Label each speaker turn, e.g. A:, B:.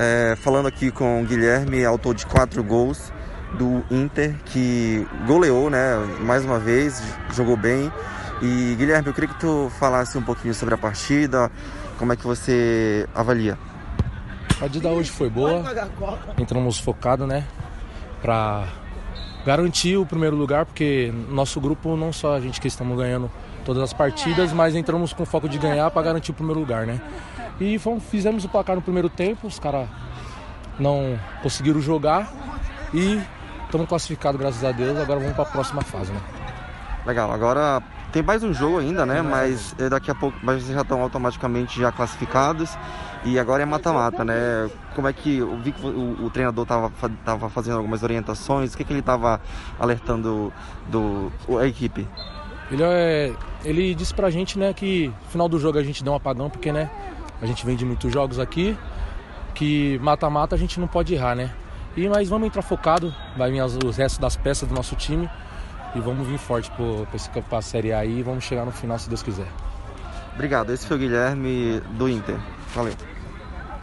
A: É, falando aqui com o Guilherme, autor de quatro gols do Inter, que goleou, né? Mais uma vez, jogou bem. E Guilherme, eu queria que tu falasse um pouquinho sobre a partida, como é que você avalia?
B: A partida hoje foi boa, entramos focado, né? Pra garantir o primeiro lugar, porque nosso grupo não só a gente que estamos ganhando todas as partidas, mas entramos com foco de ganhar para garantir o primeiro lugar, né? E fomos, fizemos o placar no primeiro tempo, os caras não conseguiram jogar e estamos classificados, graças a Deus. Agora vamos para a próxima fase, né?
A: Legal, agora tem mais um jogo ainda, né? Mas eh, daqui a pouco mas vocês já estão automaticamente já classificados e agora é mata-mata, né? Como é que eu vi que o, o treinador estava tava fazendo algumas orientações? O que, que ele estava alertando do, a equipe?
B: Ele, é, ele disse pra gente, né, que no final do jogo a gente deu um apagão, porque, né, a gente vende muitos jogos aqui, que mata-mata a gente não pode errar, né? E, mas vamos entrar focado, vai vir os restos das peças do nosso time e vamos vir forte para a Série A e vamos chegar no final se Deus quiser.
A: Obrigado, esse foi o Guilherme do Inter. Valeu.